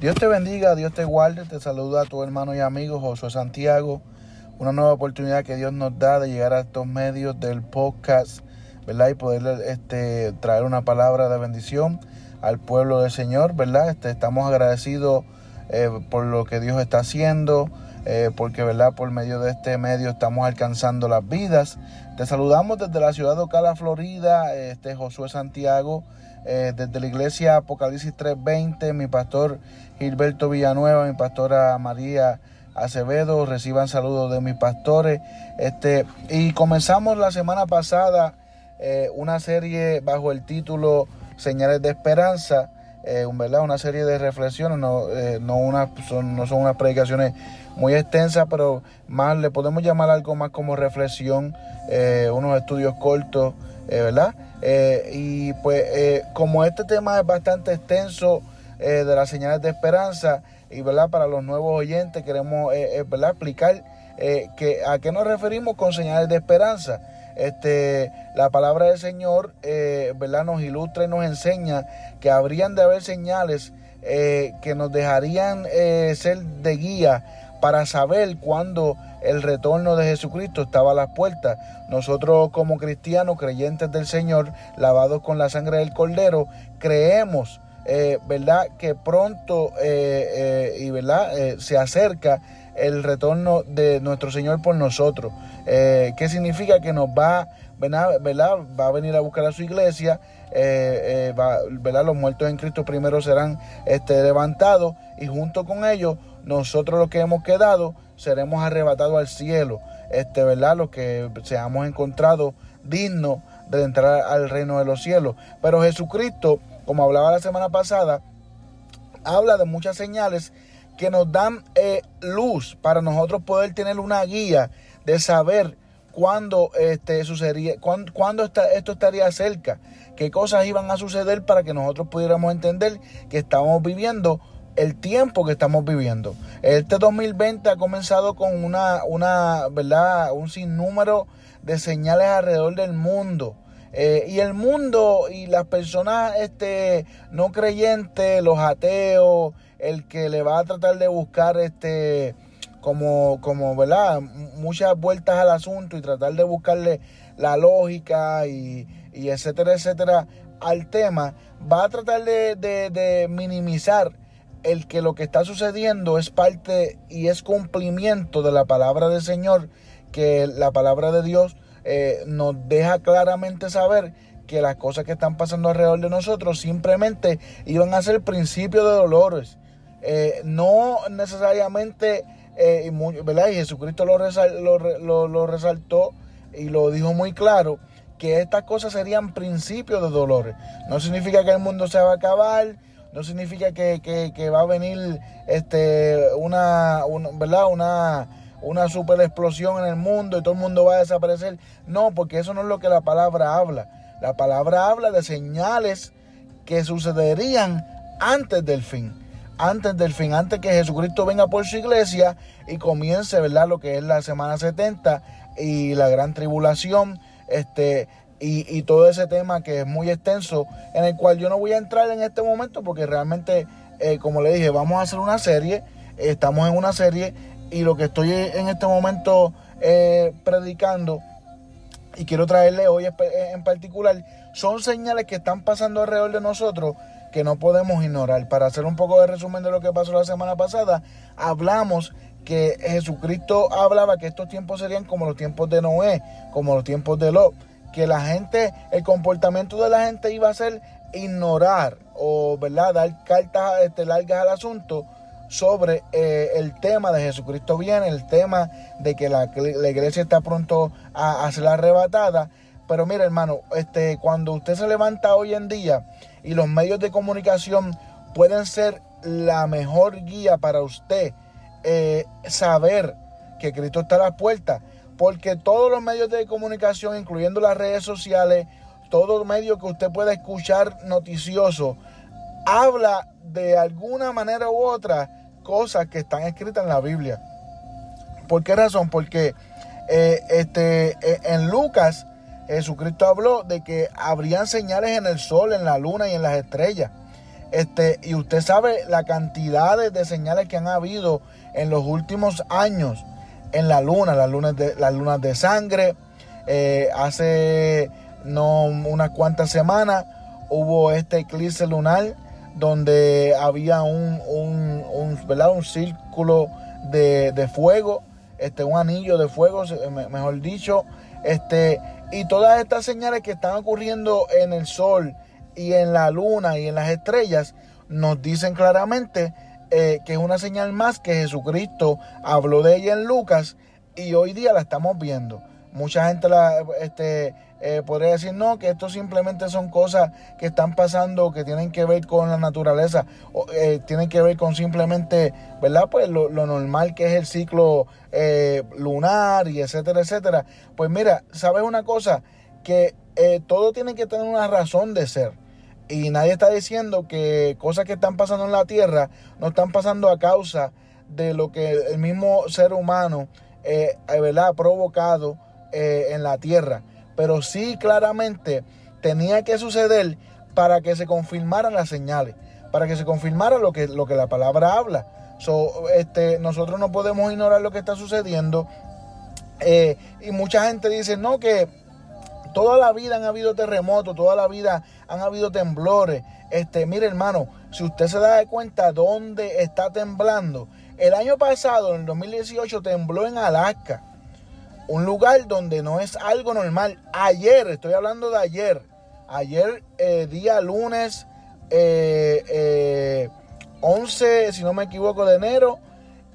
Dios te bendiga, Dios te guarde, te saluda a tu hermano y amigo Josué Santiago. Una nueva oportunidad que Dios nos da de llegar a estos medios del podcast, ¿verdad? Y poder este, traer una palabra de bendición al pueblo del Señor, ¿verdad? Este, estamos agradecidos eh, por lo que Dios está haciendo, eh, porque, ¿verdad? Por medio de este medio estamos alcanzando las vidas. Te saludamos desde la ciudad de Ocala, Florida, este Josué Santiago. Eh, desde la iglesia Apocalipsis 3:20, mi pastor Gilberto Villanueva, mi pastora María Acevedo, reciban saludos de mis pastores. Este, y comenzamos la semana pasada eh, una serie bajo el título Señales de Esperanza, eh, ¿verdad? una serie de reflexiones, no, no, una, son, no son unas predicaciones muy extensas, pero más le podemos llamar algo más como reflexión, unos estudios cortos, ¿verdad? Eh, y pues eh, como este tema es bastante extenso eh, de las señales de esperanza y verdad para los nuevos oyentes queremos ¿verdad? explicar que, a qué nos referimos con señales de esperanza. Este, la palabra del Señor ¿verdad? nos ilustra y nos enseña que habrían de haber señales que nos dejarían ser de guía para saber cuándo el retorno de Jesucristo estaba a las puertas. Nosotros como cristianos, creyentes del Señor, lavados con la sangre del Cordero, creemos, eh, ¿verdad?, que pronto eh, eh, y, ¿verdad?, se acerca el retorno de nuestro Señor por nosotros. ¿Qué significa? Que nos va, va a venir a buscar a su iglesia. ¿verdad? Los muertos en Cristo primero serán este, levantados y junto con ellos nosotros los que hemos quedado seremos arrebatados al cielo, este, ¿verdad? Los que seamos encontrados dignos de entrar al reino de los cielos. Pero Jesucristo, como hablaba la semana pasada, habla de muchas señales que nos dan eh, luz para nosotros poder tener una guía de saber cuándo este, sucedería, cuándo, esto estaría cerca, qué cosas iban a suceder para que nosotros pudiéramos entender que estamos viviendo el tiempo que estamos viviendo. Este 2020 ha comenzado con una, una ¿verdad? Un sinnúmero de señales alrededor del mundo. Eh, y el mundo y las personas este, no creyentes, los ateos, el que le va a tratar de buscar este, como, como, ¿verdad? Muchas vueltas al asunto y tratar de buscarle la lógica y, y etcétera, etcétera al tema, va a tratar de, de minimizar el que lo que está sucediendo es parte y es cumplimiento de la palabra del Señor, que la palabra de Dios eh, nos deja claramente saber que las cosas que están pasando alrededor de nosotros simplemente iban a ser principio de dolores. Eh, no necesariamente, eh, ¿verdad? Y Jesucristo lo, lo resaltó y lo dijo muy claro, que estas cosas serían principios de dolores. No significa que el mundo se va a acabar, no significa que, va a venir este, una, ¿verdad? Una, una super explosión en el mundo y todo el mundo va a desaparecer. No, porque eso no es lo que la palabra habla. La palabra habla de señales que sucederían antes del fin. Antes del fin, antes que Jesucristo venga por su iglesia y comience, ¿verdad? Lo que es la semana 70 y la gran tribulación. Este, y, todo ese tema que es muy extenso, en el cual yo no voy a entrar en este momento porque realmente, eh, como le dije, vamos a hacer una serie, estamos en una serie y lo que estoy en este momento eh, predicando y quiero traerle hoy en particular son señales que están pasando alrededor de nosotros que no podemos ignorar. Para hacer un poco de resumen de lo que pasó la semana pasada, hablamos que Jesucristo hablaba que estos tiempos serían como los tiempos de Noé, como los tiempos de Lot que la gente, el comportamiento de la gente iba a ser ignorar o ¿verdad? dar cartas este, largas al asunto sobre eh, el tema de Jesucristo viene, el tema de que la, iglesia está pronto a, a, ser arrebatada. Pero mire hermano, este, cuando usted se levanta hoy en día y los medios de comunicación pueden ser la mejor guía para usted eh, saber que Cristo está a la puerta, porque todos los medios de comunicación, incluyendo las redes sociales, todo medio que usted pueda escuchar noticioso, habla de alguna manera u otra cosas que están escritas en la Biblia. ¿Por qué razón? Porque eh, este, eh, en Lucas Jesucristo habló de que habrían señales en el sol, en la luna y en las estrellas. Este, y usted sabe la cantidad de, señales que han habido en los últimos años en la luna, las lunas de, las lunas de sangre. Eh, hace no unas cuantas semanas hubo este eclipse lunar donde había un, un, un, círculo de, de, fuego, este, un anillo de fuego, mejor dicho, este, y todas estas señales que están ocurriendo en el sol y en la luna y en las estrellas nos dicen claramente eh, que es una señal más que Jesucristo habló de ella en Lucas y hoy día la estamos viendo. Mucha gente la, este, eh, podría decir no, que esto simplemente son cosas que están pasando, que tienen que ver con la naturaleza, o, eh, tienen que ver con simplemente, ¿verdad? Pues lo, normal que es el ciclo lunar y etcétera, etcétera. Pues mira, ¿sabes una cosa? Que todo tiene que tener una razón de ser. Y nadie está diciendo que cosas que están pasando en la Tierra no están pasando a causa de lo que el mismo ser humano, ¿verdad? Ha provocado en la Tierra pero sí claramente tenía que suceder para que se confirmaran las señales, para que se confirmara lo que, lo que la palabra habla. este, nosotros no podemos ignorar lo que está sucediendo. Eh, y mucha gente dice, no, que toda la vida han habido terremotos, toda la vida han habido temblores. Este, mire hermano, si usted se da cuenta dónde está temblando, el año pasado, en el 2018, tembló en Alaska un lugar donde no es algo normal. Ayer, estoy hablando de ayer, ayer eh, día lunes 11, eh, eh, si no me equivoco, de enero,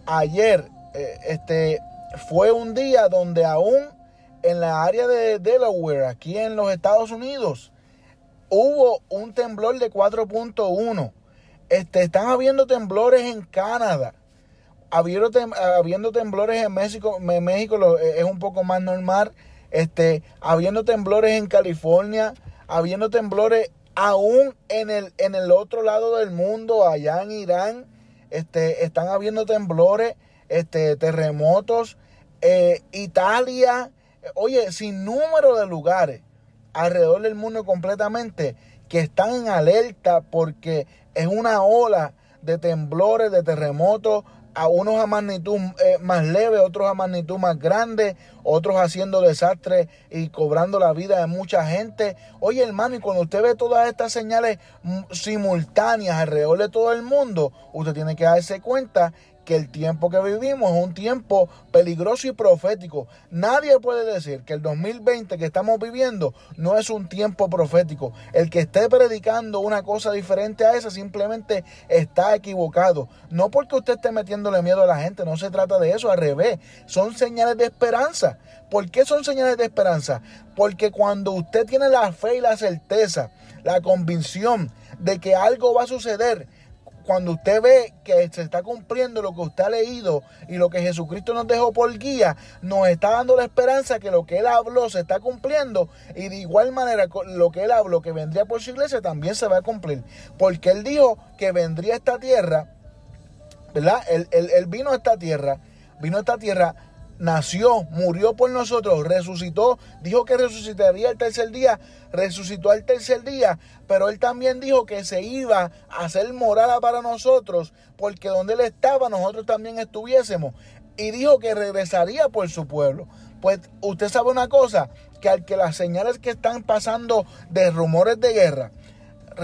ayer este, fue un día donde aún en la área de Delaware, aquí en los Estados Unidos, hubo un temblor de 4.1. Este, están habiendo temblores en Canadá. Habiendo, temblores en México, México eh, es un poco más normal, este, habiendo temblores en California, habiendo temblores aún en el, en el otro lado del mundo, allá en Irán, este, están habiendo temblores, este, terremotos, eh, Italia, oye, sin número de lugares alrededor del mundo completamente que están en alerta porque es una ola de temblores, de terremotos, a unos a magnitud eh, más leve, otros a magnitud más grande, otros haciendo desastres y cobrando la vida de mucha gente. Oye hermano, y cuando usted ve todas estas señales mm, simultáneas alrededor de todo el mundo, usted tiene que darse cuenta que el tiempo que vivimos es un tiempo peligroso y profético. Nadie puede decir que el 2020 que estamos viviendo no es un tiempo profético. El que esté predicando una cosa diferente a esa simplemente está equivocado. No porque usted esté metiéndole miedo a la gente, no se trata de eso, al revés. Son señales de esperanza. ¿Por qué son señales de esperanza? Porque cuando usted tiene la fe y la certeza, la convicción de que algo va a suceder, cuando usted ve que se está cumpliendo lo que usted ha leído y lo que Jesucristo nos dejó por guía, nos está dando la esperanza que lo que Él habló se está cumpliendo y de igual manera lo que Él habló que vendría por su iglesia también se va a cumplir. Porque Él dijo que vendría a esta tierra, ¿verdad? Él, él vino a esta tierra, vino a esta tierra nació, murió por nosotros, resucitó, dijo que resucitaría el tercer día, resucitó el tercer día, pero él también dijo que se iba a hacer morada para nosotros, porque donde él estaba nosotros también estuviésemos, y dijo que regresaría por su pueblo. Pues usted sabe una cosa, que al que las señales que están pasando de rumores de guerra,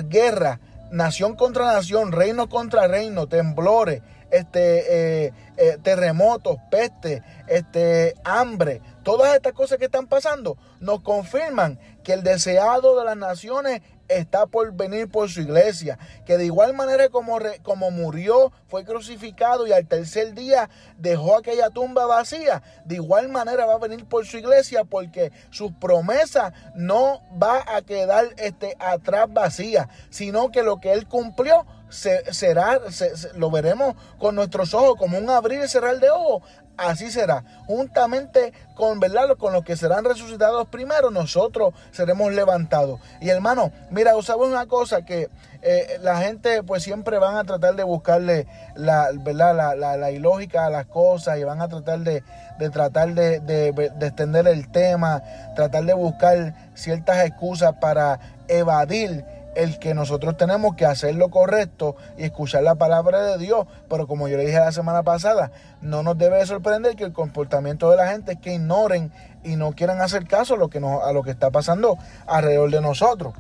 guerra, nación contra nación, reino contra reino, temblores, este, eh, eh, terremotos, peste, este, hambre, todas estas cosas que están pasando nos confirman que el deseado de las naciones está por venir por su iglesia, que de igual manera como, como murió, fue crucificado y al tercer día dejó aquella tumba vacía, de igual manera va a venir por su iglesia porque su promesa no va a quedar este, atrás vacía, sino que lo que él cumplió será, lo veremos con nuestros ojos como un abrir y cerrar de ojos así será. Juntamente con, ¿verdad? con los que serán resucitados primero, nosotros seremos levantados. Y hermano, mira, sabes una cosa que eh, la gente pues siempre van a tratar de buscarle la, ¿verdad? La, ilógica a las cosas y van a tratar de, tratar de, de, extender el tema, tratar de buscar ciertas excusas para evadir el que nosotros tenemos que hacer lo correcto y escuchar la palabra de Dios. Pero como yo le dije la semana pasada, no nos debe sorprender que el comportamiento de la gente es que ignoren y no quieran hacer caso a lo que, está pasando alrededor de nosotros.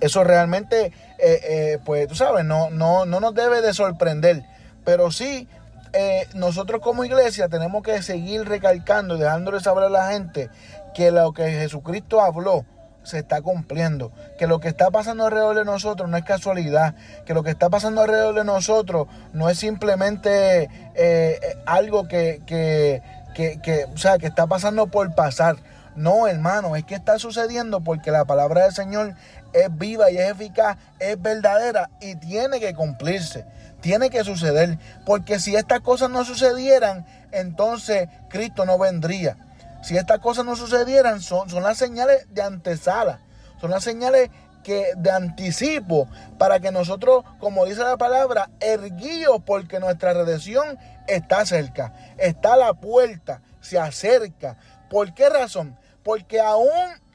Eso realmente, eh, eh, pues tú sabes, no, no, no nos debe de sorprender. Pero sí, eh, nosotros como iglesia tenemos que seguir recalcando y dejándole saber a la gente que lo que Jesucristo habló, se está cumpliendo. Que lo que está pasando alrededor de nosotros no es casualidad. Que lo que está pasando alrededor de nosotros no es simplemente eh, eh, algo que, que, que, o sea, que está pasando por pasar. No, hermano, es que está sucediendo porque la palabra del Señor es viva y es eficaz, es verdadera y tiene que cumplirse. Tiene que suceder. Porque si estas cosas no sucedieran, entonces Cristo no vendría. Si estas cosas no sucedieran, son, son las señales de antesala, son las señales que de anticipo para que nosotros, como dice la palabra, erguíos porque nuestra redención está cerca, está a la puerta, se acerca. ¿Por qué razón? Porque aún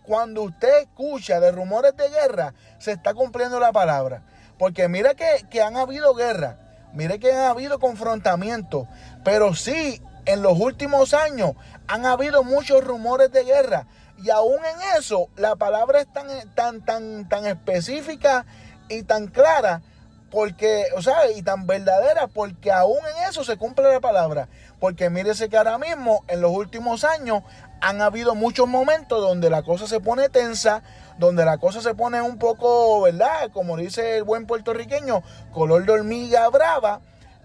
cuando usted escucha de rumores de guerra, se está cumpliendo la palabra. Porque mira que, que han habido guerra, mire que han habido confrontamientos, pero sí en los últimos años han habido muchos rumores de guerra. Y aún en eso, la palabra es tan, tan, tan, tan específica y tan clara, porque, o sea, y tan verdadera, porque aún en eso se cumple la palabra. Porque mírese que ahora mismo, en los últimos años, han habido muchos momentos donde la cosa se pone tensa, donde la cosa se pone un poco, ¿verdad? Como dice el buen puertorriqueño, color de hormiga brava,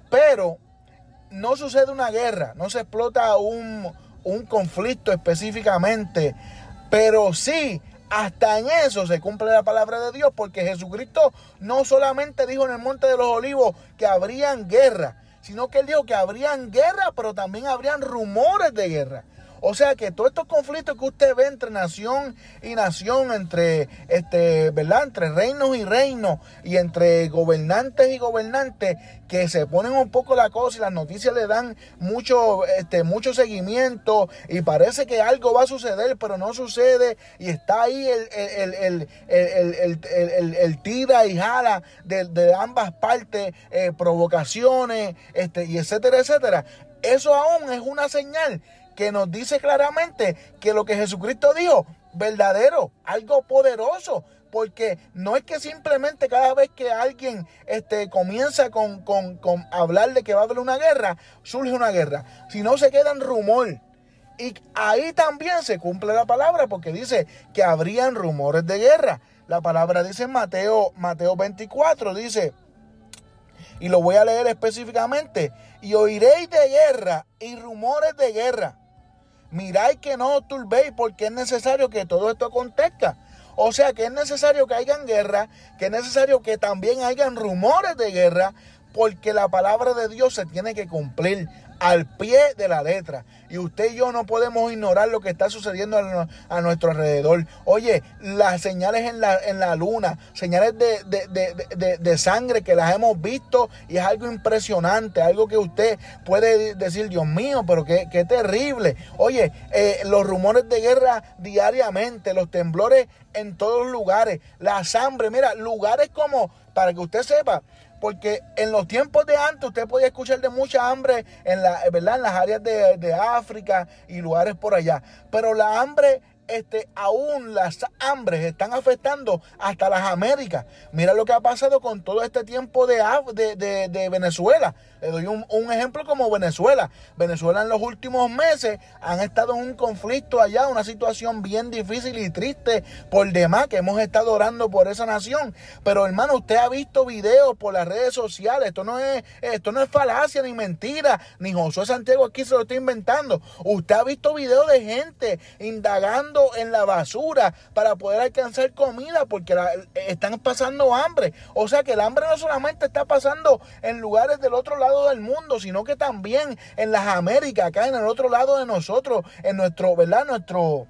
pero no sucede una guerra, no se explota un, conflicto específicamente, pero sí hasta en eso se cumple la palabra de Dios, porque Jesucristo no solamente dijo en el Monte de los Olivos que habrían guerra, sino que él dijo que habrían guerra, pero también habrían rumores de guerra. O sea que todos estos conflictos que usted ve entre nación y nación, entre este, ¿verdad? Entre reinos y reinos, y entre gobernantes y gobernantes, que se ponen un poco la cosa y las noticias le dan mucho, este, mucho seguimiento y parece que algo va a suceder, pero no sucede y está ahí el, el, tira y jala de, ambas partes, eh, provocaciones, este, y etcétera, etcétera. Eso aún es una señal que nos dice claramente que lo que Jesucristo dijo, verdadero, algo poderoso. Porque no es que simplemente cada vez que alguien este, comienza con, hablar de que va a haber una guerra, surge una guerra, sino se queda en rumor. Y ahí también se cumple la palabra porque dice que habrían rumores de guerra. La palabra dice en Mateo, Mateo 24, dice, y lo voy a leer específicamente, y oiréis de guerra y rumores de guerra miráis que no os turbéis porque es necesario que todo esto acontezca. O sea que es necesario que hayan guerra, que es necesario que también hayan rumores de guerra, porque la palabra de Dios se tiene que cumplir al pie de la letra. Y usted y yo no podemos ignorar lo que está sucediendo a, nuestro alrededor. Oye, las señales en la, en la luna, señales de, sangre que las hemos visto y es algo impresionante, algo que usted puede decir, Dios mío, pero qué, terrible. Oye, eh, los rumores de guerra diariamente, los temblores en todos lugares, la hambre, mira, lugares como, para que usted sepa, porque en los tiempos de antes usted podía escuchar de mucha hambre en, la, ¿verdad? en las áreas de, África y lugares por allá. Pero la hambre este, aún las hambres están afectando hasta las Américas. Mira lo que ha pasado con todo este tiempo de, de, de, Venezuela. Le doy un, un, ejemplo como Venezuela. Venezuela en los últimos meses han estado en un conflicto allá, una situación bien difícil y triste por demás, que hemos estado orando por esa nación. Pero hermano, usted ha visto videos por las redes sociales. Esto no es, esto no es falacia ni mentira, ni Josué Santiago aquí se lo está inventando. Usted ha visto videos de gente indagando en la basura para poder alcanzar comida porque están pasando hambre. O sea que el hambre no solamente está pasando en lugares del otro lado del mundo, sino que también en las Américas, acá en el otro lado de nosotros, en nuestro, ¿verdad? Nuestro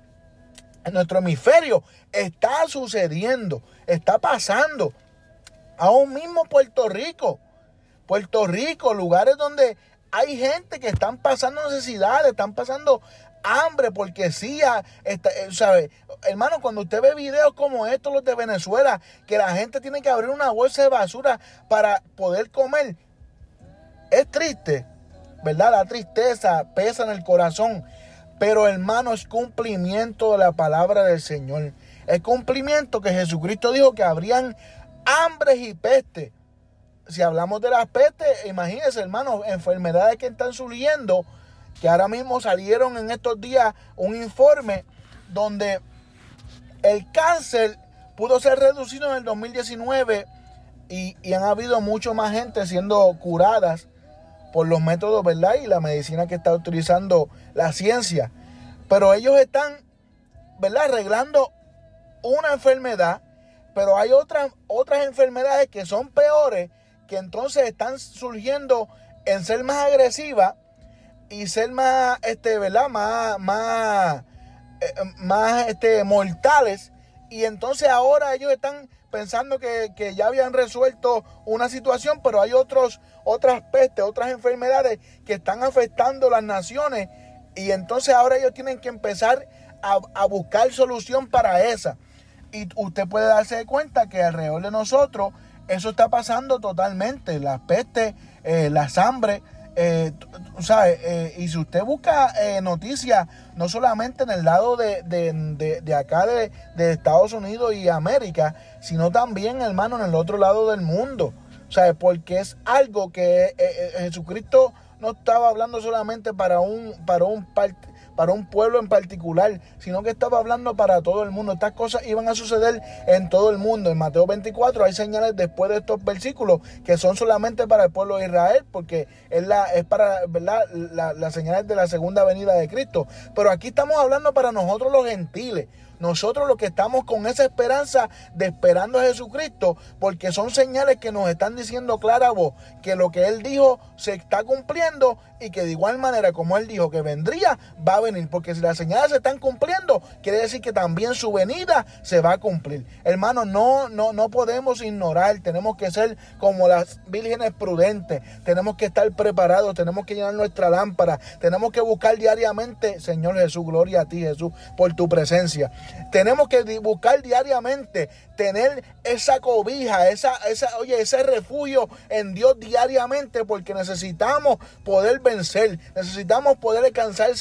en nuestro hemisferio está sucediendo, está pasando. Aún mismo Puerto Rico, Puerto Rico, lugares donde hay gente que están pasando necesidades, están pasando hambre, porque sí, eh, ¿sabe? Hermano, cuando usted ve videos como estos, los de Venezuela, que la gente tiene que abrir una bolsa de basura para poder comer, es triste, ¿verdad? La tristeza pesa en el corazón. Pero hermano, es cumplimiento de la palabra del Señor. Es cumplimiento que Jesucristo dijo que habrían hambres y peste. Si hablamos de las pestes, imagínense, hermano, enfermedades que están surgiendo, que ahora mismo salieron en estos días un informe donde el cáncer pudo ser reducido en el 2019 y, y han habido mucho más gente siendo curadas por los métodos, ¿verdad? Y la medicina que está utilizando la ciencia. Pero ellos están, ¿verdad? Arreglando una enfermedad, pero hay otras, otras enfermedades que son peores, que entonces están surgiendo en ser más agresivas y ser más, este, ¿verdad? Más, más, eh, más, este, mortales. Y entonces ahora ellos están pensando que, ya habían resuelto una situación, pero hay otros, otras pestes, otras enfermedades que están afectando las naciones y entonces ahora ellos tienen que empezar a, buscar solución para esa. Y usted puede darse cuenta que alrededor de nosotros eso está pasando totalmente. Las pestes, eh, las hambres, eh, eh, y si usted busca eh, noticias, no solamente en el lado de, de, acá de, Estados Unidos y América, sino también, hermano, en el otro lado del mundo. ¿Sabe? Porque es algo que Jesucristo no estaba hablando solamente para un, para un, para un pueblo en particular, sino que estaba hablando para todo el mundo. Estas cosas iban a suceder en todo el mundo. En Mateo 24 hay señales después de estos versículos que son solamente para el pueblo de Israel, porque es, la, es para. La, las señales de la segunda venida de Cristo. Pero aquí estamos hablando para nosotros los gentiles. Nosotros los que estamos con esa esperanza de esperando a Jesucristo, porque son señales que nos están diciendo clara voz que lo que Él dijo se está cumpliendo y que de igual manera como Él dijo que vendría, va a venir. Porque si las señales se están cumpliendo, quiere decir que también su venida se va a cumplir. Hermano, no, no, no podemos ignorar, tenemos que ser como las vírgenes prudentes, tenemos que estar preparados, tenemos que llenar nuestra lámpara, tenemos que buscar diariamente, Señor Jesús, gloria a ti Jesús, por tu presencia. Tenemos que buscar diariamente tener esa cobija, esa, esa, oye, ese refugio en Dios diariamente porque necesitamos poder vencer, necesitamos poder alcanzar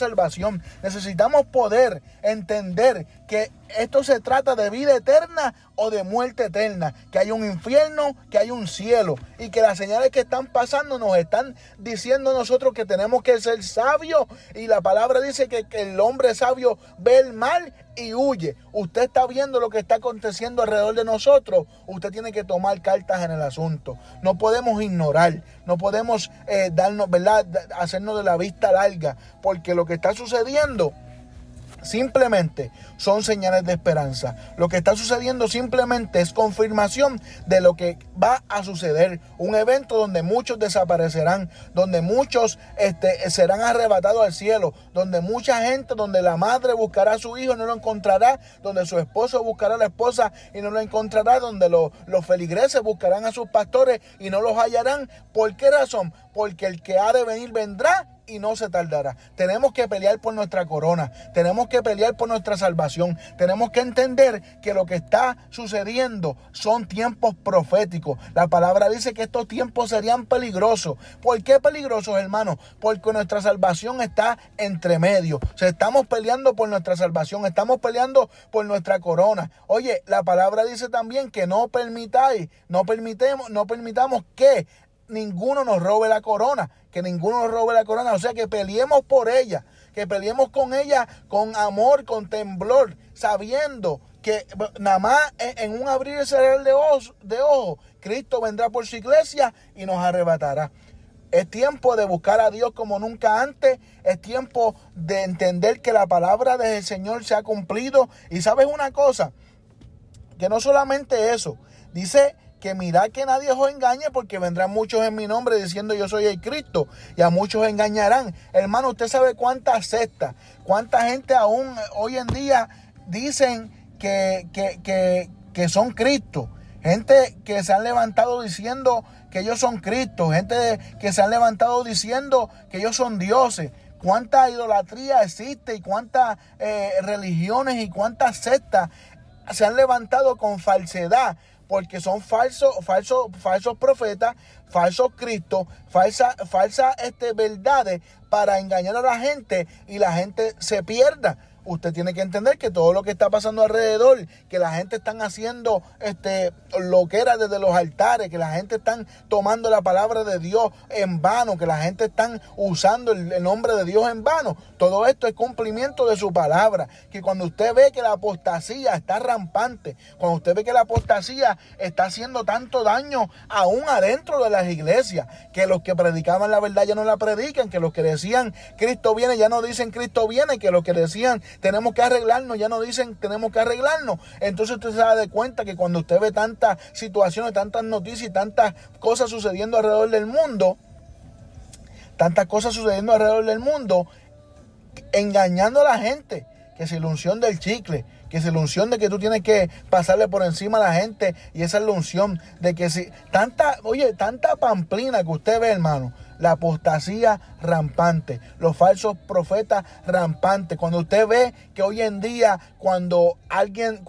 necesitamos poder entender que esto se trata de vida eterna o de muerte eterna, que hay un infierno, que hay un cielo y que las señales que están pasando nos están diciendo nosotros que tenemos que ser sabios y la palabra dice que, el hombre sabio ve el mal y huye. Usted está viendo lo que está aconteciendo alrededor de nosotros. Usted tiene que tomar cartas en el asunto. No podemos ignorar, no podemos eh, darnos, ¿verdad? Hacernos de la vista larga, porque lo que está sucediendo Simplemente son señales de esperanza. Lo que está sucediendo simplemente es confirmación de lo que va a suceder. Un evento donde muchos desaparecerán, donde muchos este, serán arrebatados al cielo, donde mucha gente, donde la madre buscará a su hijo y no lo encontrará, donde su esposo buscará a la esposa y no lo encontrará, donde los, los feligreses buscarán a sus pastores y no los hallarán. ¿Por qué razón? Porque el que ha de venir vendrá y no se tardará. Tenemos que pelear por nuestra corona, tenemos que pelear por nuestra salvación, tenemos que entender que lo que está sucediendo son tiempos proféticos. La palabra dice que estos tiempos serían peligrosos. ¿Por qué peligrosos, hermanos? Porque nuestra salvación está entre medio. O sea, estamos peleando por nuestra salvación, estamos peleando por nuestra corona. Oye, la palabra dice también que no permitáis, no permitemos, no permitamos que ninguno nos robe la corona, que ninguno nos robe la corona, o sea que peleemos por ella, que peleemos con ella con amor, con temblor, sabiendo que nada más en un abrir y cerrar de ojos, de ojo, Cristo vendrá por su iglesia y nos arrebatará. Es tiempo de buscar a Dios como nunca antes. Es tiempo de entender que la palabra del Señor se ha cumplido. Y sabes una cosa, que no solamente eso, dice que mirad que nadie os engañe porque vendrán muchos en mi nombre diciendo yo soy el Cristo y a muchos engañarán. Hermano, usted sabe cuántas sectas, cuánta gente aún hoy en día dicen que, que, que, son Cristo. Gente que se han levantado diciendo que ellos son Cristo. Gente que se han levantado diciendo que ellos son dioses. Cuánta idolatría existe y cuántas eh, religiones y cuántas sectas se han levantado con falsedad porque son falsos, falsos, falsos profetas, falsos cristos, falsas falsa, este, verdades para engañar a la gente y la gente se pierda usted tiene que entender que todo lo que está pasando alrededor, que la gente están haciendo este lo que era desde los altares, que la gente están tomando la palabra de Dios en vano, que la gente están usando el, nombre de Dios en vano. Todo esto es cumplimiento de su palabra. Que cuando usted ve que la apostasía está rampante, cuando usted ve que la apostasía está haciendo tanto daño aún adentro de las iglesias, que los que predicaban la verdad ya no la predican, que los que decían Cristo viene ya no dicen Cristo viene, que los que decían tenemos que arreglarnos, ya no dicen tenemos que arreglarnos. Entonces usted se da de cuenta que cuando usted ve tantas situaciones, tantas noticias y tantas cosas sucediendo alrededor del mundo, tantas cosas sucediendo alrededor del mundo, engañando a la gente, que si la del chicle, que si la de que tú tienes que pasarle por encima a la gente, y esa es la de que si tanta, oye, tanta pamplina que usted ve, hermano, la apostasía rampante, los falsos profetas rampantes. Cuando usted ve que hoy en día, cuando alguien,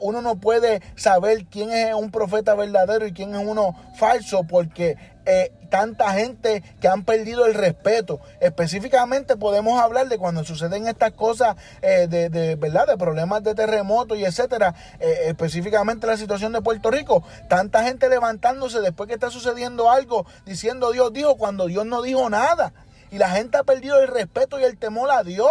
uno no puede saber quién es un profeta verdadero y quién es uno falso, porque eh, tanta gente que han perdido el respeto. Específicamente podemos hablar de cuando suceden estas cosas eh, de, verdad, de problemas de terremoto y etcétera. Eh, específicamente la situación de Puerto Rico. Tanta gente levantándose después que está sucediendo algo, diciendo Dios dijo cuando Dios no dijo nada. Y la gente ha perdido el respeto y el temor a Dios.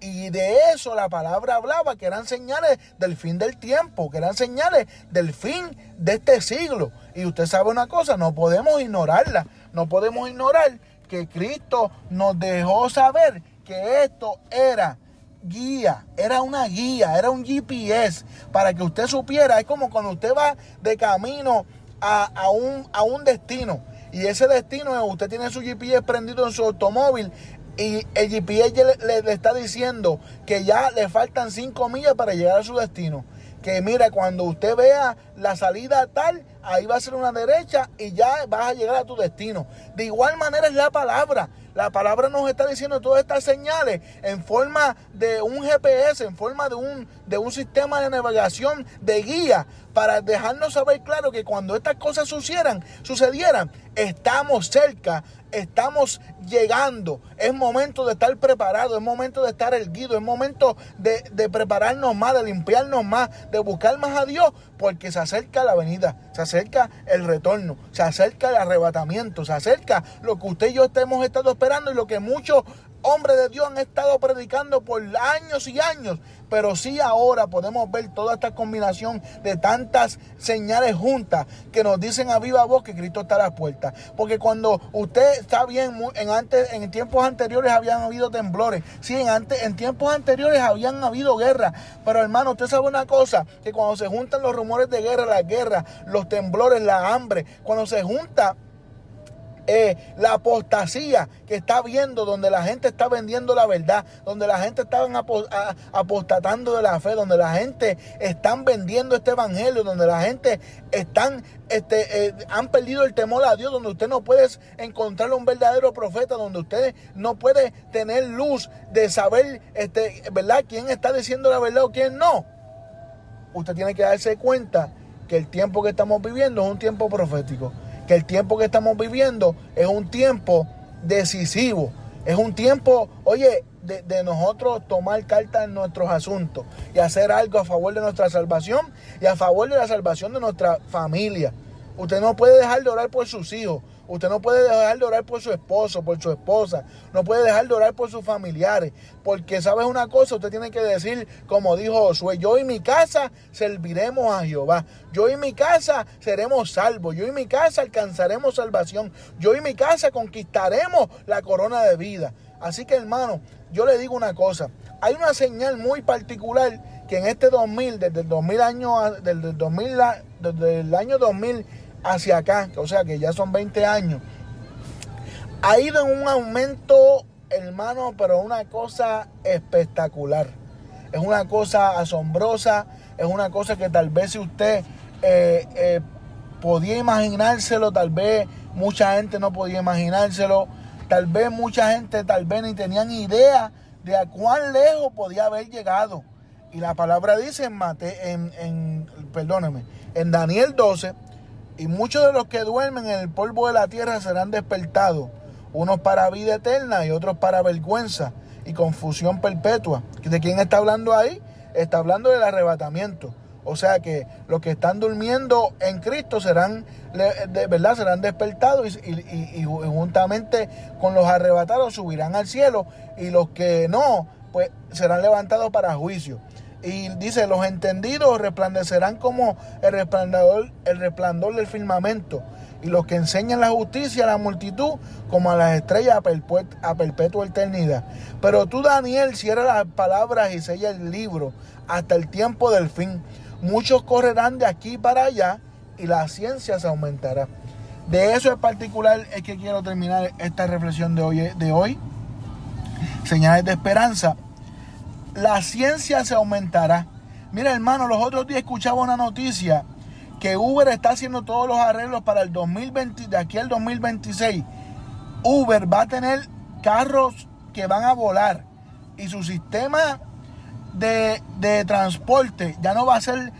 Y de eso la palabra hablaba, que eran señales del fin del tiempo, que eran señales del fin de este siglo. Y usted sabe una cosa, no podemos ignorarla, no podemos ignorar que Cristo nos dejó saber que esto era guía, era una guía, era un GPS para que usted supiera. Es como cuando usted va de camino a, un, a un destino y ese destino, usted tiene su GPS prendido en su automóvil y el GPS le, está diciendo que ya le faltan 5 millas para llegar a su destino. Que mira, cuando usted vea la salida tal, ahí va a ser una derecha y ya vas a llegar a tu destino. De igual manera es la palabra. La palabra nos está diciendo todas estas señales en forma de un GPS, en forma de un, de un sistema de navegación de guía para dejarnos saber claro que cuando estas cosas sucedieran, sucedieran estamos cerca estamos llegando. Es momento de estar preparado, es momento de estar erguido, es momento de, prepararnos más, de limpiarnos más, de buscar más a Dios, porque se acerca la venida, se acerca el retorno, se acerca el arrebatamiento, se acerca lo que usted y yo hemos estado esperando y lo que muchos hombres de Dios han estado predicando por años y años, pero sí ahora podemos ver toda esta combinación de tantas señales juntas que nos dicen a viva voz que Cristo está a la puerta. Porque cuando usted está bien, en, antes, en tiempos anteriores habían habido temblores, sí, en, antes, en tiempos anteriores habían habido guerra, pero hermano, usted sabe una cosa, que cuando se juntan los rumores de guerra, la guerra, los temblores, la hambre, cuando se junta eh, la apostasía que está viendo, donde la gente está vendiendo la verdad, donde la gente está apostatando de la fe, donde la gente están vendiendo este evangelio, donde la gente están, este, eh, han perdido el temor a Dios, donde usted no puede encontrar un verdadero profeta, donde usted no puede tener luz de saber, este, ¿verdad?, quién está diciendo la verdad o quién no. Usted tiene que darse cuenta que el tiempo que estamos viviendo es un tiempo profético que el tiempo que estamos viviendo es un tiempo decisivo. Es un tiempo, oye, de, nosotros tomar carta en nuestros asuntos y hacer algo a favor de nuestra salvación y a favor de la salvación de nuestra familia. Usted no puede dejar de orar por sus hijos. Usted no puede dejar de orar por su esposo, por su esposa. No puede dejar de orar por sus familiares. Porque sabes una cosa, usted tiene que decir, como dijo Josué, yo y mi casa serviremos a Jehová. Yo y mi casa seremos salvos. Yo y mi casa alcanzaremos salvación. Yo y mi casa conquistaremos la corona de vida. Así que hermano, yo le digo una cosa. Hay una señal muy particular que en este 2000, desde el 2000 año, desde el 2000, desde el año 2000 hacia acá, o sea que ya son 20 años, ha ido en un aumento, hermano, pero una cosa espectacular. Es una cosa asombrosa, es una cosa que tal vez si usted eh, eh, podía imaginárselo, tal vez mucha gente no podía imaginárselo, tal vez mucha gente tal vez ni tenían idea de a cuán lejos podía haber llegado. Y la palabra dice en, Mate, en, en, perdóneme, en Daniel 12, y muchos de los que duermen en el polvo de la tierra serán despertados, unos para vida eterna y otros para vergüenza y confusión perpetua. ¿De quién está hablando ahí? Está hablando del arrebatamiento. O sea que los que están durmiendo en Cristo serán, de verdad, serán despertados y, y, juntamente con los arrebatados subirán al cielo y los que no, pues serán levantados para juicio. Y dice, los entendidos resplandecerán como el resplandor, el resplandor del firmamento. Y los que enseñan la justicia a la multitud como a las estrellas a, perpetua eternidad. Pero tú, Daniel, cierra las palabras y sella el libro hasta el tiempo del fin. Muchos correrán de aquí para allá y la ciencia se aumentará. De eso en particular es que quiero terminar esta reflexión de hoy. De hoy. Señales de esperanza la ciencia se aumentará. Mira, hermano, los otros días escuchaba una noticia que Uber está haciendo todos los arreglos para el 2020, de aquí al 2026. Uber va a tener carros que van a volar y su sistema de, de transporte ya no va a ser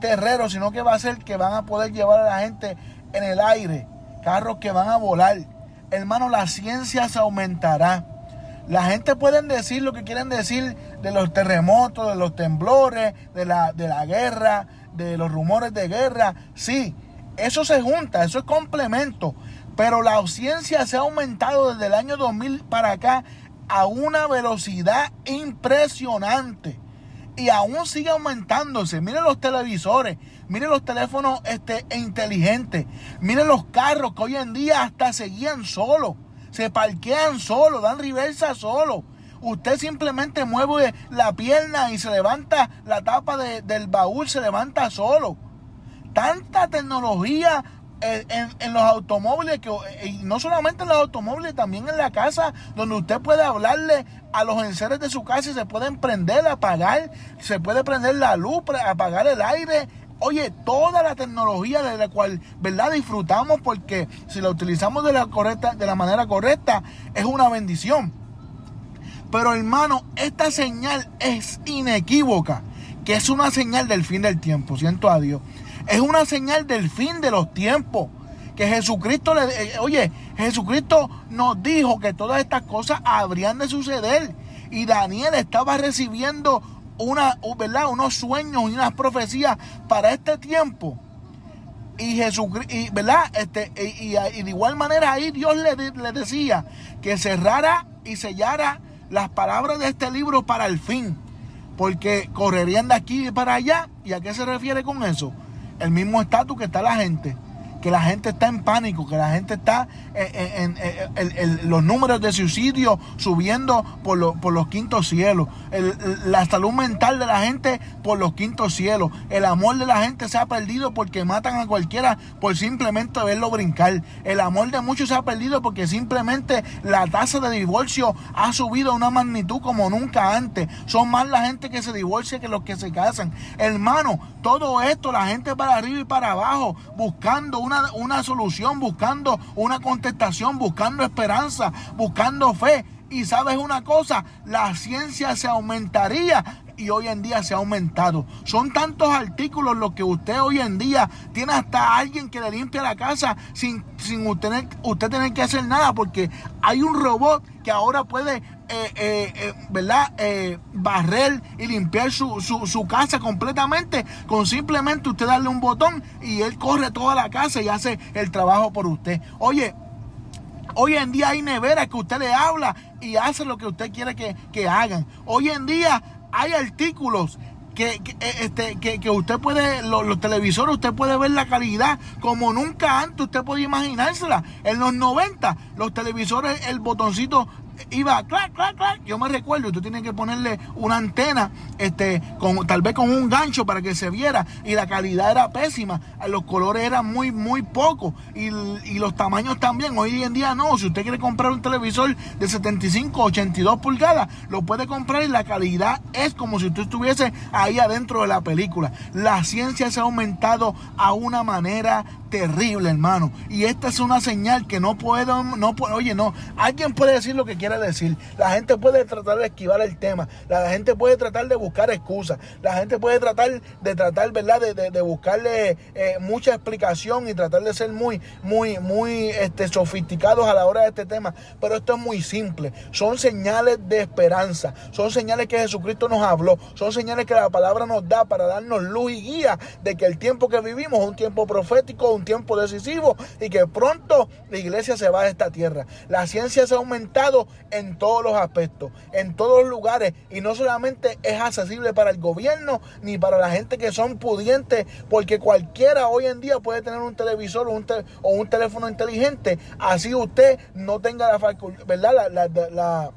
terrero, sino que va a ser que van a poder llevar a la gente en el aire, carros que van a volar. Hermano, la ciencia se aumentará. La gente puede decir lo que quieren decir de los terremotos, de los temblores, de la, de la guerra, de los rumores de guerra. Sí, eso se junta, eso es complemento. Pero la ciencia se ha aumentado desde el año 2000 para acá a una velocidad impresionante. Y aún sigue aumentándose. Miren los televisores, miren los teléfonos este, inteligentes, miren los carros que hoy en día hasta seguían solos se parquean solo, dan reversa solo. Usted simplemente mueve la pierna y se levanta la tapa del baúl, se levanta solo. Tanta tecnología en, los automóviles, que, y no solamente en los automóviles, también en la casa, donde usted puede hablarle a los enseres de su casa y se pueden prender, apagar, se puede prender la luz, apagar el aire, Oye, toda la tecnología de la cual, ¿verdad? Disfrutamos porque si la utilizamos de la, correcta, de la manera correcta, es una bendición. Pero hermano, esta señal es inequívoca, que es una señal del fin del tiempo, siento a Dios. Es una señal del fin de los tiempos. Que Jesucristo le... Eh, oye, Jesucristo nos dijo que todas estas cosas habrían de suceder. Y Daniel estaba recibiendo una, ¿verdad? unos sueños y unas profecías para este tiempo. Y Jesucristo, y, ¿verdad? Este, y, de igual manera ahí Dios le, le decía que cerrara y sellara las palabras de este libro para el fin. Porque correrían de aquí para allá. ¿Y a qué se refiere con eso? El mismo estatus que está la gente. Que la gente está en pánico, que la gente está en, los números de suicidio subiendo por, por los quintos cielos, la salud mental de la gente por los quintos cielos, el amor de la gente se ha perdido porque matan a cualquiera por simplemente verlo brincar, el amor de muchos se ha perdido porque simplemente la tasa de divorcio ha subido a una magnitud como nunca antes, son más la gente que se divorcia que los que se casan, hermano, todo esto, la gente para arriba y para abajo, buscando una, solución, buscando una contestación, buscando esperanza, buscando fe. Y sabes una cosa, la ciencia se aumentaría y hoy en día se ha aumentado. Son tantos artículos los que usted hoy en día tiene hasta alguien que le limpia la casa sin, sin usted, usted tener que hacer nada porque hay un robot que ahora puede eh, eh, eh, ¿verdad? barrer y limpiar su, su, su, casa completamente con simplemente usted darle un botón y él corre toda la casa y hace el trabajo por usted. Oye, Hoy en día hay neveras que usted le habla y hace lo que usted quiere que, hagan. Hoy en día hay artículos que, que, este, que, usted puede, los, televisores, usted puede ver la calidad como nunca antes usted podía imaginársela. En los 90, los televisores, el botoncito iba clac, clac, clac. Yo me recuerdo, tú tienes que ponerle una antena, este, con, tal vez con un gancho para que se viera. Y la calidad era pésima. Los colores eran muy, muy pocos. Y, los tamaños también. Hoy en día no. Si usted quiere comprar un televisor de 75, 82 pulgadas, lo puede comprar y la calidad es como si usted estuviese ahí adentro de la película. La ciencia se ha aumentado a una manera terrible, hermano. Y esta es una señal que no puedo, no puedo, oye, no, alguien puede decir lo que quiera decir. La gente puede tratar de esquivar el tema. La gente puede tratar de buscar excusas. La gente puede tratar de tratar, ¿verdad? De, buscarle eh, mucha explicación y tratar de ser muy, muy, muy este, sofisticados a la hora de este tema. Pero esto es muy simple. Son señales de esperanza. Son señales que Jesucristo nos habló. Son señales que la palabra nos da para darnos luz y guía de que el tiempo que vivimos es un tiempo profético, tiempo decisivo y que pronto la iglesia se va de esta tierra. La ciencia se ha aumentado en todos los aspectos, en todos los lugares y no solamente es accesible para el gobierno ni para la gente que son pudientes, porque cualquiera hoy en día puede tener un televisor o un, o un teléfono inteligente, así usted no tenga la facultad, ¿verdad? la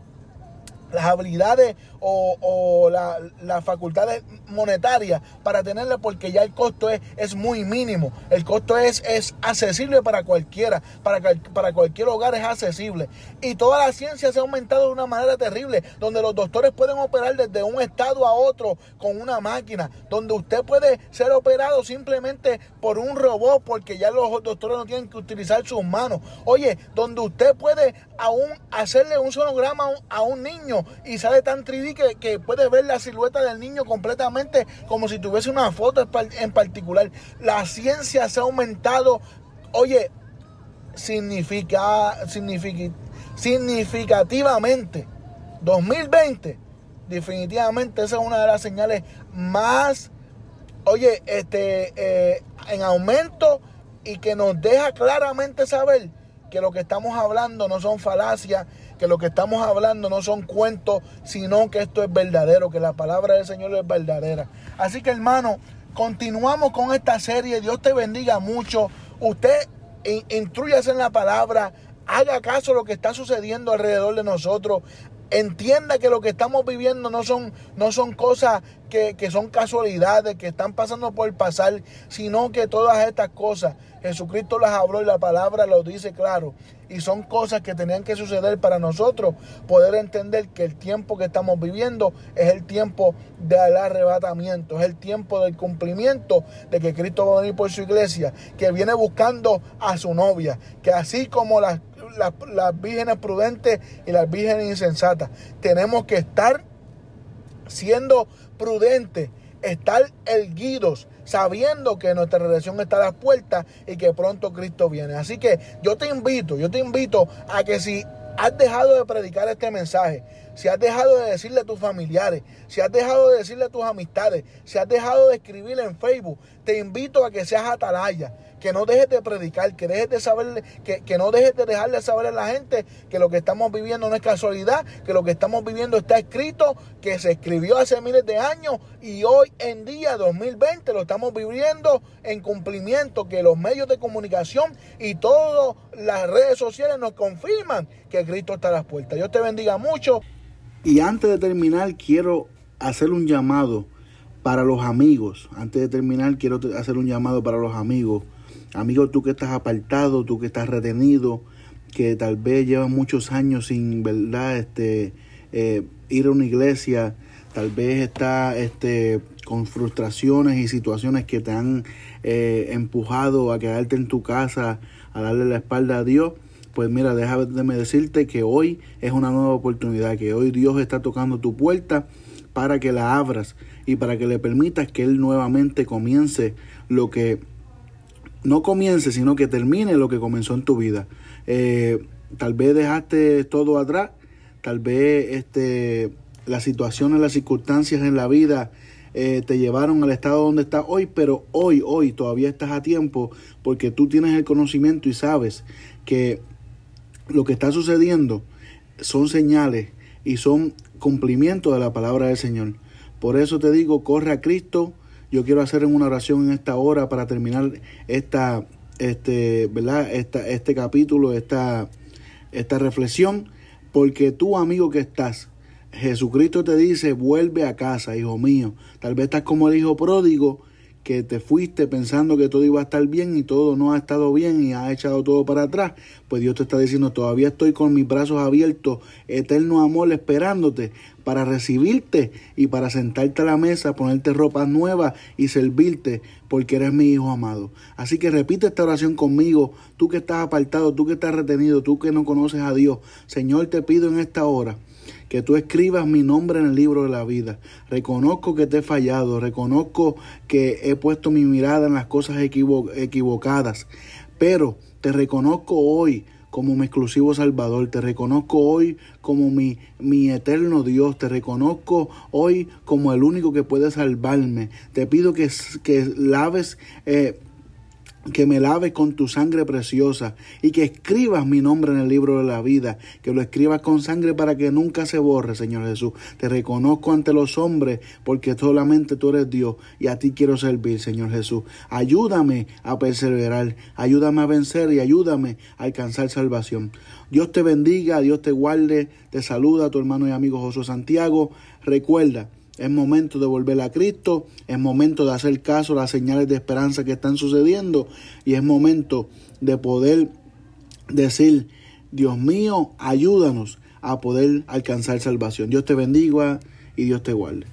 las habilidades o, las facultades monetarias para tenerla porque ya el costo es, es muy mínimo. El costo es, es accesible para cualquiera, para, para cualquier hogar es accesible. Y toda la ciencia se ha aumentado de una manera terrible, donde los doctores pueden operar desde un estado a otro con una máquina, donde usted puede ser operado simplemente por un robot porque ya los doctores no tienen que utilizar sus manos. Oye, donde usted puede aún hacerle un sonograma a un niño y sale tan 3D que, puede ver la silueta del niño completamente como si tuviese una foto en particular. La ciencia se ha aumentado, oye, significa, significativamente. 2020, definitivamente esa es una de las señales más, oye, este, eh, en aumento y que nos deja claramente saber que lo que estamos hablando no son falacias, que lo que estamos hablando no son cuentos, sino que esto es verdadero, que la palabra del Señor es verdadera. Así que hermano, continuamos con esta serie. Dios te bendiga mucho. Usted intruyase en la palabra, haga caso lo que está sucediendo alrededor de nosotros. Entienda que lo que estamos viviendo no son, no son cosas que, que son casualidades, que están pasando por pasar, sino que todas estas cosas Jesucristo las habló y la palabra lo dice claro. Y son cosas que tenían que suceder para nosotros poder entender que el tiempo que estamos viviendo es el tiempo del arrebatamiento, es el tiempo del cumplimiento de que Cristo va a venir por su iglesia, que viene buscando a su novia, que así como las, las, las vírgenes prudentes y las vírgenes insensatas, tenemos que estar siendo prudentes, estar erguidos, sabiendo que nuestra relación está a las puertas y que pronto Cristo viene. Así que yo te invito, yo te invito a que si has dejado de predicar este mensaje, si has dejado de decirle a tus familiares, si has dejado de decirle a tus amistades, si has dejado de escribirle en Facebook, te invito a que seas atalaya, que no dejes de predicar, que dejes de saber, que, que no dejes de dejarle saber a la gente que lo que estamos viviendo no es casualidad, que lo que estamos viviendo está escrito, que se escribió hace miles de años y hoy en día 2020 lo estamos viviendo en cumplimiento, que los medios de comunicación y todas las redes sociales nos confirman que Cristo está a las puertas. Dios te bendiga mucho. Y antes de terminar, quiero hacer un llamado para los amigos. Antes de terminar, quiero hacer un llamado para los amigos. Amigo, tú que estás apartado, tú que estás retenido, que tal vez llevas muchos años sin, ¿verdad? Este, eh, ir a una iglesia, tal vez está este, con frustraciones y situaciones que te han eh, empujado a quedarte en tu casa, a darle la espalda a Dios. Pues mira, déjame decirte que hoy es una nueva oportunidad, que hoy Dios está tocando tu puerta para que la abras y para que le permitas que Él nuevamente comience lo que no comience, sino que termine lo que comenzó en tu vida. Eh, tal vez dejaste todo atrás, tal vez este, las situaciones, las circunstancias en la vida eh, te llevaron al estado donde estás hoy, pero hoy, hoy todavía estás a tiempo porque tú tienes el conocimiento y sabes que lo que está sucediendo son señales y son cumplimientos de la palabra del Señor. Por eso te digo, corre a Cristo. Yo quiero hacer una oración en esta hora para terminar esta, este, ¿verdad? Esta, este capítulo, esta, esta reflexión, porque tú, amigo que estás, Jesucristo te dice, vuelve a casa, hijo mío. Tal vez estás como el hijo pródigo que te fuiste pensando que todo iba a estar bien y todo no ha estado bien y has echado todo para atrás, pues Dios te está diciendo, todavía estoy con mis brazos abiertos, eterno amor esperándote para recibirte y para sentarte a la mesa, ponerte ropa nueva y servirte porque eres mi hijo amado. Así que repite esta oración conmigo, tú que estás apartado, tú que estás retenido, tú que no conoces a Dios. Señor, te pido en esta hora que tú escribas mi nombre en el libro de la vida. Reconozco que te he fallado, reconozco que he puesto mi mirada en las cosas equivocadas, pero te reconozco hoy como mi exclusivo Salvador, te reconozco hoy como mi, mi eterno Dios, te reconozco hoy como el único que puede salvarme. Te pido que, que laves... Eh, que me laves con tu sangre preciosa y que escribas mi nombre en el libro de la vida, que lo escribas con sangre para que nunca se borre, Señor Jesús. Te reconozco ante los hombres porque solamente tú eres Dios y a ti quiero servir, Señor Jesús. Ayúdame a perseverar, ayúdame a vencer y ayúdame a alcanzar salvación. Dios te bendiga, Dios te guarde, te saluda tu hermano y amigo Josué Santiago. Recuerda, es momento de volver a Cristo, es momento de hacer caso a las señales de esperanza que están sucediendo y es momento de poder decir, Dios mío, ayúdanos a poder alcanzar salvación. Dios te bendiga y Dios te guarde.